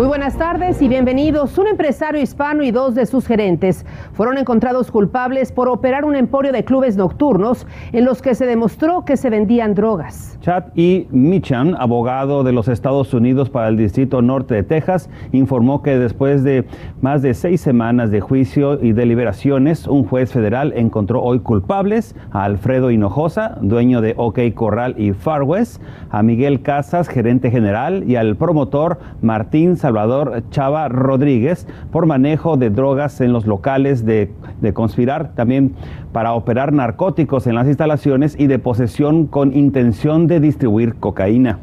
Muy buenas tardes y bienvenidos. Un empresario hispano y dos de sus gerentes fueron encontrados culpables por operar un emporio de clubes nocturnos en los que se demostró que se vendían drogas. Chad E. Michan, abogado de los Estados Unidos para el Distrito Norte de Texas, informó que después de más de seis semanas de juicio y deliberaciones, un juez federal encontró hoy culpables a Alfredo Hinojosa, dueño de OK Corral y Far West, a Miguel Casas, gerente general, y al promotor Martín Salvador Chava Rodríguez por manejo de drogas en los locales de, de conspirar, también para operar narcóticos en las instalaciones y de posesión con intención de distribuir cocaína.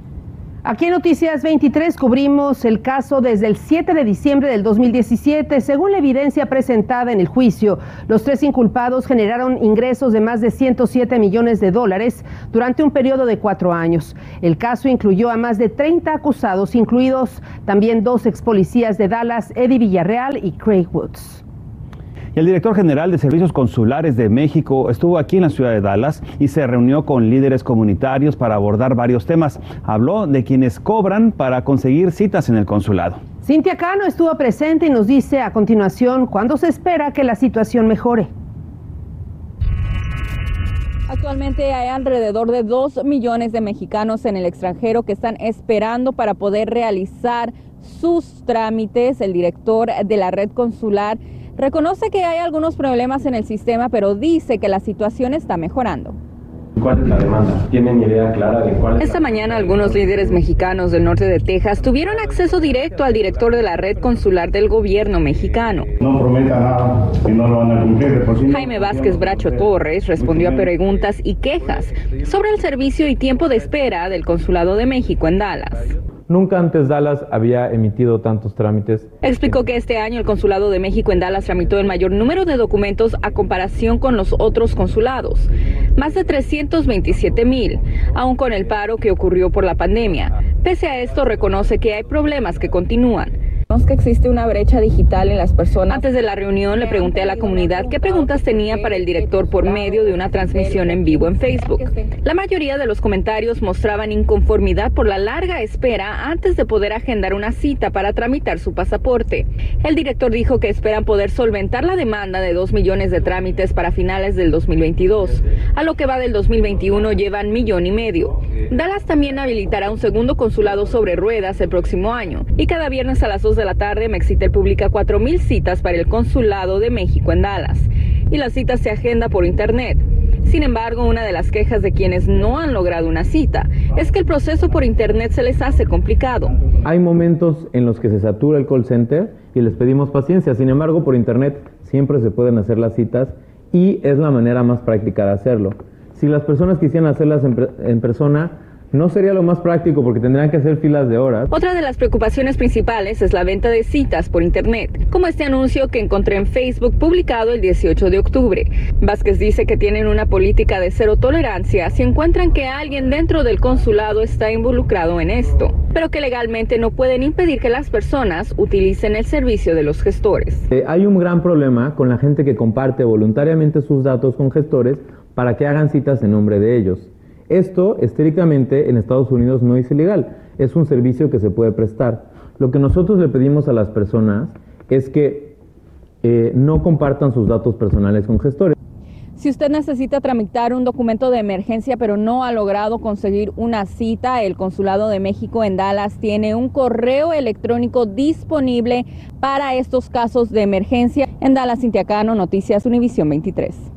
Aquí en Noticias 23 cubrimos el caso desde el 7 de diciembre del 2017. Según la evidencia presentada en el juicio, los tres inculpados generaron ingresos de más de 107 millones de dólares durante un periodo de cuatro años. El caso incluyó a más de 30 acusados, incluidos también dos ex policías de Dallas, Eddie Villarreal y Craig Woods. El director general de Servicios Consulares de México estuvo aquí en la ciudad de Dallas y se reunió con líderes comunitarios para abordar varios temas. Habló de quienes cobran para conseguir citas en el consulado. Cintia Cano estuvo presente y nos dice a continuación cuándo se espera que la situación mejore. Actualmente hay alrededor de 2 millones de mexicanos en el extranjero que están esperando para poder realizar sus trámites. El director de la red consular Reconoce que hay algunos problemas en el sistema, pero dice que la situación está mejorando. ¿Cuál es la demanda? ¿Tienen idea clara de cuál es Esta mañana algunos líderes mexicanos del norte de Texas tuvieron acceso directo al director de la red consular del gobierno mexicano. No prometa nada y no lo van a cumplir. Por sí Jaime Vázquez Bracho Torres respondió a preguntas y quejas sobre el servicio y tiempo de espera del consulado de México en Dallas. Nunca antes Dallas había emitido tantos trámites. Explicó que este año el Consulado de México en Dallas tramitó el mayor número de documentos a comparación con los otros consulados, más de 327 mil, aún con el paro que ocurrió por la pandemia. Pese a esto, reconoce que hay problemas que continúan que existe una brecha digital en las personas. Antes de la reunión le pregunté a la comunidad qué preguntas tenía para el director por medio de una transmisión en vivo en Facebook. La mayoría de los comentarios mostraban inconformidad por la larga espera antes de poder agendar una cita para tramitar su pasaporte. El director dijo que esperan poder solventar la demanda de dos millones de trámites para finales del 2022. A lo que va del 2021 llevan millón y medio. Dallas también habilitará un segundo consulado sobre ruedas el próximo año y cada viernes a las 2 de la tarde Mexitel publica 4.000 citas para el Consulado de México en Dallas y la cita se agenda por Internet. Sin embargo, una de las quejas de quienes no han logrado una cita es que el proceso por Internet se les hace complicado. Hay momentos en los que se satura el call center y les pedimos paciencia. Sin embargo, por Internet siempre se pueden hacer las citas y es la manera más práctica de hacerlo. Si las personas quisieran hacerlas en persona, no sería lo más práctico porque tendrían que hacer filas de horas. Otra de las preocupaciones principales es la venta de citas por Internet, como este anuncio que encontré en Facebook publicado el 18 de octubre. Vázquez dice que tienen una política de cero tolerancia si encuentran que alguien dentro del consulado está involucrado en esto, pero que legalmente no pueden impedir que las personas utilicen el servicio de los gestores. Eh, hay un gran problema con la gente que comparte voluntariamente sus datos con gestores para que hagan citas en nombre de ellos. Esto, estrictamente, en Estados Unidos no es ilegal, es un servicio que se puede prestar. Lo que nosotros le pedimos a las personas es que eh, no compartan sus datos personales con gestores. Si usted necesita tramitar un documento de emergencia pero no ha logrado conseguir una cita, el Consulado de México en Dallas tiene un correo electrónico disponible para estos casos de emergencia. En Dallas, Cintiacano, Noticias Univisión 23.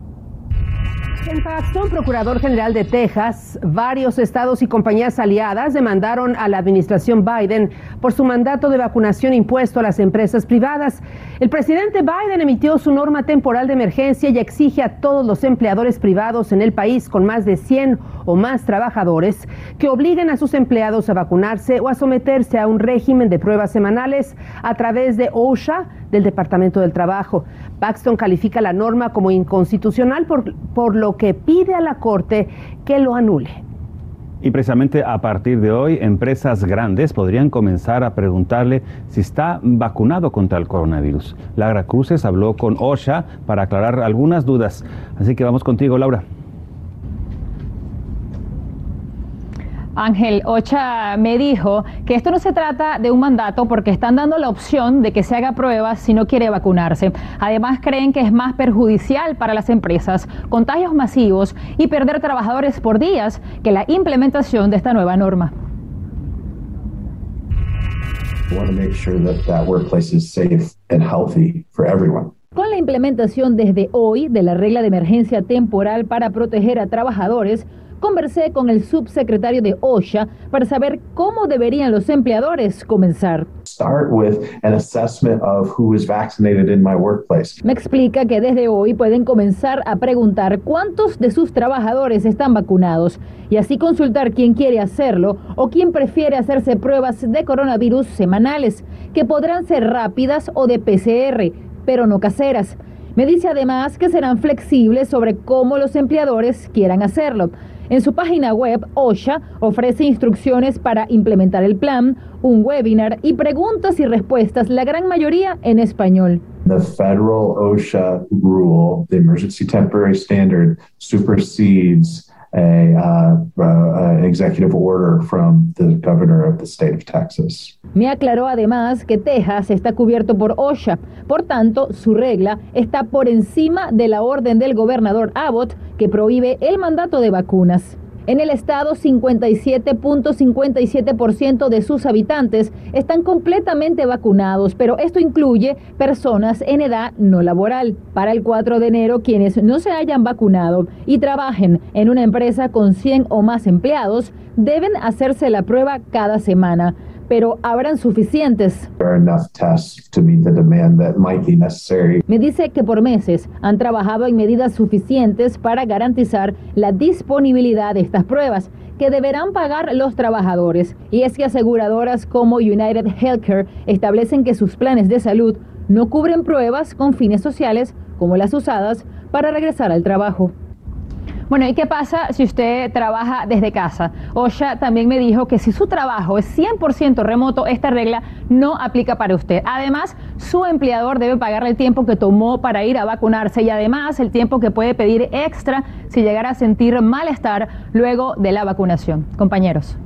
En Procurador General de Texas, varios estados y compañías aliadas demandaron a la administración Biden por su mandato de vacunación impuesto a las empresas privadas. El presidente Biden emitió su norma temporal de emergencia y exige a todos los empleadores privados en el país con más de 100 o más trabajadores que obliguen a sus empleados a vacunarse o a someterse a un régimen de pruebas semanales a través de OSHA del Departamento del Trabajo. Paxton califica la norma como inconstitucional por, por lo que pide a la Corte que lo anule. Y precisamente a partir de hoy, empresas grandes podrían comenzar a preguntarle si está vacunado contra el coronavirus. Laura Cruces habló con OSHA para aclarar algunas dudas. Así que vamos contigo, Laura. Ángel Ocha me dijo que esto no se trata de un mandato porque están dando la opción de que se haga pruebas si no quiere vacunarse. Además, creen que es más perjudicial para las empresas, contagios masivos y perder trabajadores por días que la implementación de esta nueva norma. Con la implementación desde hoy de la regla de emergencia temporal para proteger a trabajadores, conversé con el subsecretario de OSHA para saber cómo deberían los empleadores comenzar. Me explica que desde hoy pueden comenzar a preguntar cuántos de sus trabajadores están vacunados y así consultar quién quiere hacerlo o quién prefiere hacerse pruebas de coronavirus semanales, que podrán ser rápidas o de PCR, pero no caseras. Me dice además que serán flexibles sobre cómo los empleadores quieran hacerlo. En su página web, OSHA ofrece instrucciones para implementar el plan, un webinar y preguntas y respuestas, la gran mayoría en español. The federal OSHA rule, the emergency temporary standard, supersedes a, uh, executive order from the governor of the state of Texas. Me aclaró además que Texas está cubierto por OSHA, por tanto, su regla está por encima de la orden del gobernador Abbott que prohíbe el mandato de vacunas. En el estado, 57.57% de sus habitantes están completamente vacunados, pero esto incluye personas en edad no laboral. Para el 4 de enero, quienes no se hayan vacunado y trabajen en una empresa con 100 o más empleados deben hacerse la prueba cada semana pero habrán suficientes. Me dice que por meses han trabajado en medidas suficientes para garantizar la disponibilidad de estas pruebas que deberán pagar los trabajadores. Y es que aseguradoras como United Healthcare establecen que sus planes de salud no cubren pruebas con fines sociales como las usadas para regresar al trabajo. Bueno, ¿y qué pasa si usted trabaja desde casa? OSHA también me dijo que si su trabajo es 100% remoto, esta regla no aplica para usted. Además, su empleador debe pagarle el tiempo que tomó para ir a vacunarse y además el tiempo que puede pedir extra si llegara a sentir malestar luego de la vacunación. Compañeros.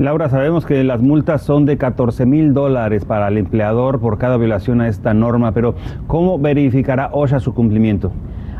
Laura, sabemos que las multas son de 14 mil dólares para el empleador por cada violación a esta norma, pero ¿cómo verificará OSHA su cumplimiento?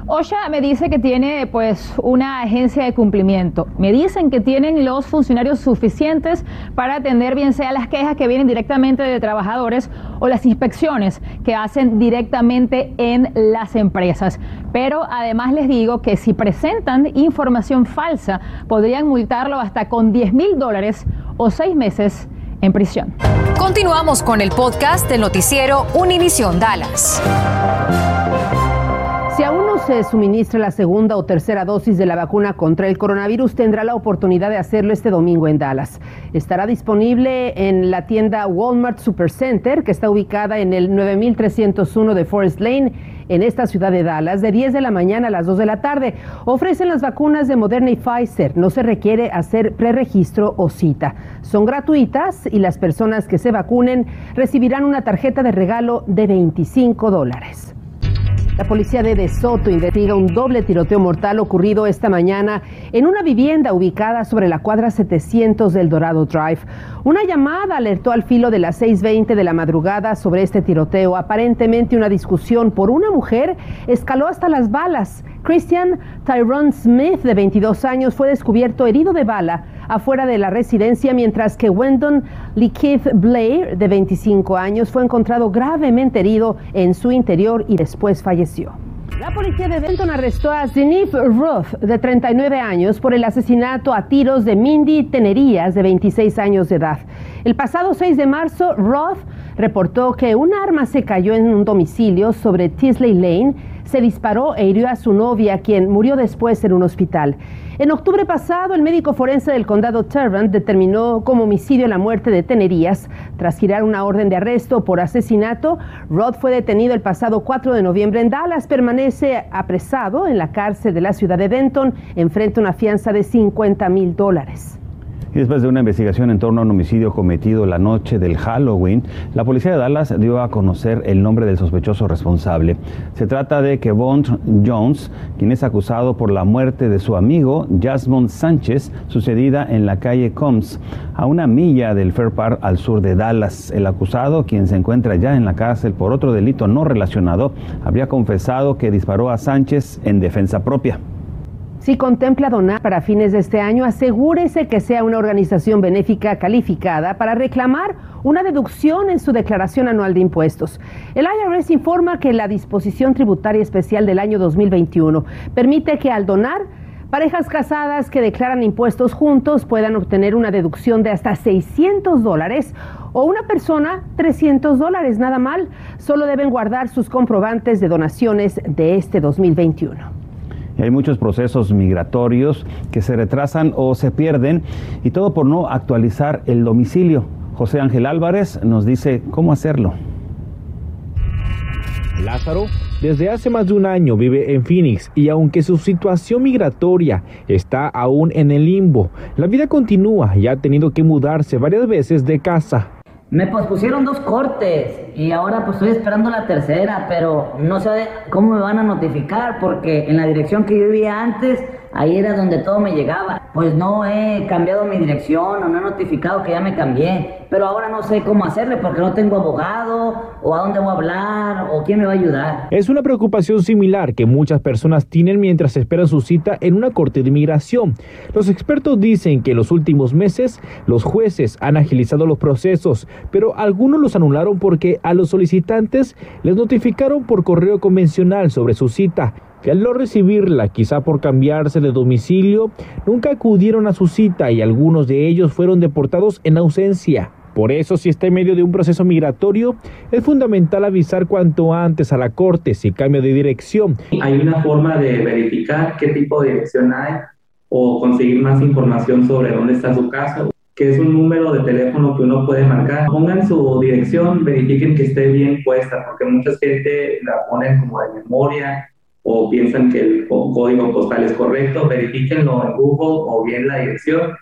OSHA me dice que tiene pues una agencia de cumplimiento. Me dicen que tienen los funcionarios suficientes para atender bien sea las quejas que vienen directamente de trabajadores o las inspecciones que hacen directamente en las empresas. Pero además les digo que si presentan información falsa podrían multarlo hasta con 10 mil dólares o seis meses en prisión. Continuamos con el podcast del noticiero Univisión Dallas. Se suministra la segunda o tercera dosis de la vacuna contra el coronavirus, tendrá la oportunidad de hacerlo este domingo en Dallas. Estará disponible en la tienda Walmart Supercenter, que está ubicada en el 9301 de Forest Lane, en esta ciudad de Dallas, de 10 de la mañana a las 2 de la tarde. Ofrecen las vacunas de Moderna y Pfizer. No se requiere hacer preregistro o cita. Son gratuitas y las personas que se vacunen recibirán una tarjeta de regalo de 25 dólares. La policía de De Soto investiga un doble tiroteo mortal ocurrido esta mañana en una vivienda ubicada sobre la cuadra 700 del Dorado Drive. Una llamada alertó al filo de las 6.20 de la madrugada sobre este tiroteo. Aparentemente una discusión por una mujer escaló hasta las balas. Christian Tyrone Smith, de 22 años, fue descubierto herido de bala afuera de la residencia, mientras que Wendon Keith Blair, de 25 años, fue encontrado gravemente herido en su interior y después falleció. La policía de Benton arrestó a Zenith Roth, de 39 años, por el asesinato a tiros de Mindy Tenerías, de 26 años de edad. El pasado 6 de marzo, Roth reportó que un arma se cayó en un domicilio sobre Tisley Lane, se disparó e hirió a su novia, quien murió después en un hospital. En octubre pasado, el médico forense del condado Tarrant determinó como homicidio la muerte de Tenerías. Tras girar una orden de arresto por asesinato, Rod fue detenido el pasado 4 de noviembre en Dallas. Permanece apresado en la cárcel de la ciudad de Denton. Enfrenta una fianza de 50 mil dólares. Y después de una investigación en torno a un homicidio cometido la noche del Halloween, la policía de Dallas dio a conocer el nombre del sospechoso responsable. Se trata de Kevon Jones, quien es acusado por la muerte de su amigo Jasmine Sánchez, sucedida en la calle Combs, a una milla del Fair Park al sur de Dallas. El acusado, quien se encuentra ya en la cárcel por otro delito no relacionado, habría confesado que disparó a Sánchez en defensa propia. Si contempla donar para fines de este año, asegúrese que sea una organización benéfica calificada para reclamar una deducción en su declaración anual de impuestos. El IRS informa que la disposición tributaria especial del año 2021 permite que al donar Parejas casadas que declaran impuestos juntos puedan obtener una deducción de hasta 600 dólares o una persona 300 dólares, nada mal. Solo deben guardar sus comprobantes de donaciones de este 2021 hay muchos procesos migratorios que se retrasan o se pierden y todo por no actualizar el domicilio. José Ángel Álvarez nos dice cómo hacerlo. Lázaro desde hace más de un año vive en Phoenix y aunque su situación migratoria está aún en el limbo, la vida continúa y ha tenido que mudarse varias veces de casa. Me pospusieron dos cortes y ahora pues estoy esperando la tercera, pero no sé cómo me van a notificar porque en la dirección que yo vivía antes, ahí era donde todo me llegaba. Pues no he cambiado mi dirección o no he notificado que ya me cambié, pero ahora no sé cómo hacerle porque no tengo abogado o a dónde voy a hablar o quién me va a ayudar. Es una preocupación similar que muchas personas tienen mientras esperan su cita en una corte de inmigración. Los expertos dicen que en los últimos meses los jueces han agilizado los procesos, pero algunos los anularon porque a los solicitantes les notificaron por correo convencional sobre su cita que al no recibirla, quizá por cambiarse de domicilio, nunca acudieron a su cita y algunos de ellos fueron deportados en ausencia. Por eso, si está en medio de un proceso migratorio, es fundamental avisar cuanto antes a la corte si cambia de dirección. Hay una forma de verificar qué tipo de dirección hay o conseguir más información sobre dónde está su caso que es un número de teléfono que uno puede marcar. Pongan su dirección, verifiquen que esté bien puesta, porque mucha gente la ponen como de memoria o piensan que el código postal es correcto. Verifíquenlo en Google o bien la dirección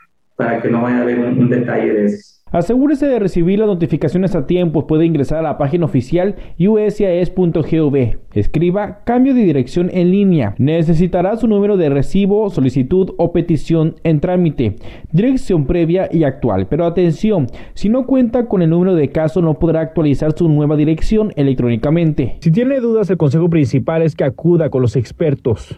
para que no vaya a haber un, detalle de eso. Asegúrese de recibir las notificaciones a tiempo. Puede ingresar a la página oficial usas.gov. Escriba cambio de dirección en línea. Necesitará su número de recibo, solicitud o petición en trámite, dirección previa y actual. Pero atención, si no cuenta con el número de caso no podrá actualizar su nueva dirección electrónicamente. Si tiene dudas, el consejo principal es que acuda con los expertos.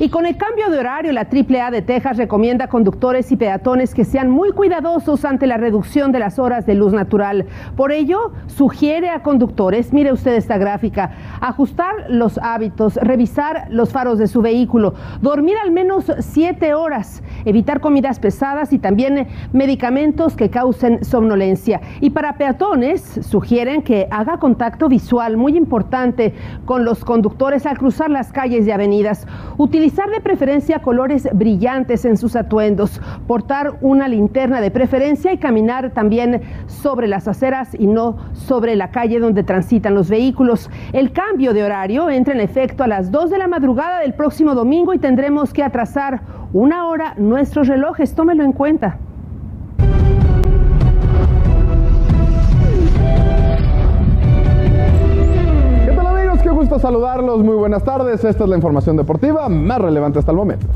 Y con el cambio de horario, la AAA de Texas recomienda a conductores y peatones que sean muy cuidadosos ante la reducción de las horas de luz natural. Por ello, sugiere a conductores, mire usted esta gráfica, ajustar los hábitos, revisar los faros de su vehículo, dormir al menos siete horas, evitar comidas pesadas y también medicamentos que causen somnolencia. Y para peatones, sugieren que haga contacto visual muy importante con los conductores al cruzar las calles y avenidas. Utilizar de preferencia colores brillantes en sus atuendos, portar una linterna de preferencia y caminar también sobre las aceras y no sobre la calle donde transitan los vehículos. El cambio de horario entra en efecto a las 2 de la madrugada del próximo domingo y tendremos que atrasar una hora nuestros relojes. Tómelo en cuenta. Gusto saludarlos, muy buenas tardes. Esta es la información deportiva más relevante hasta el momento.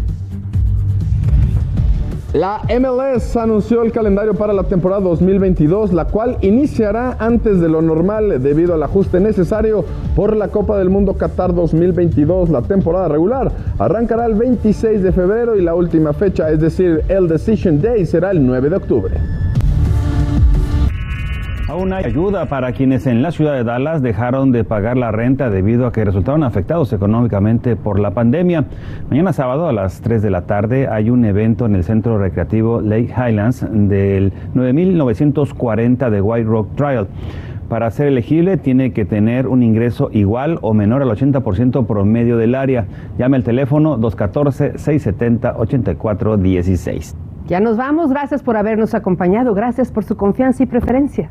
La MLS anunció el calendario para la temporada 2022, la cual iniciará antes de lo normal debido al ajuste necesario por la Copa del Mundo Qatar 2022. La temporada regular arrancará el 26 de febrero y la última fecha, es decir, el Decision Day, será el 9 de octubre. Aún hay ayuda para quienes en la ciudad de Dallas dejaron de pagar la renta debido a que resultaron afectados económicamente por la pandemia. Mañana sábado a las 3 de la tarde hay un evento en el centro recreativo Lake Highlands del 9940 de White Rock Trial. Para ser elegible tiene que tener un ingreso igual o menor al 80% promedio del área. Llame al teléfono 214-670-8416. Ya nos vamos, gracias por habernos acompañado, gracias por su confianza y preferencia.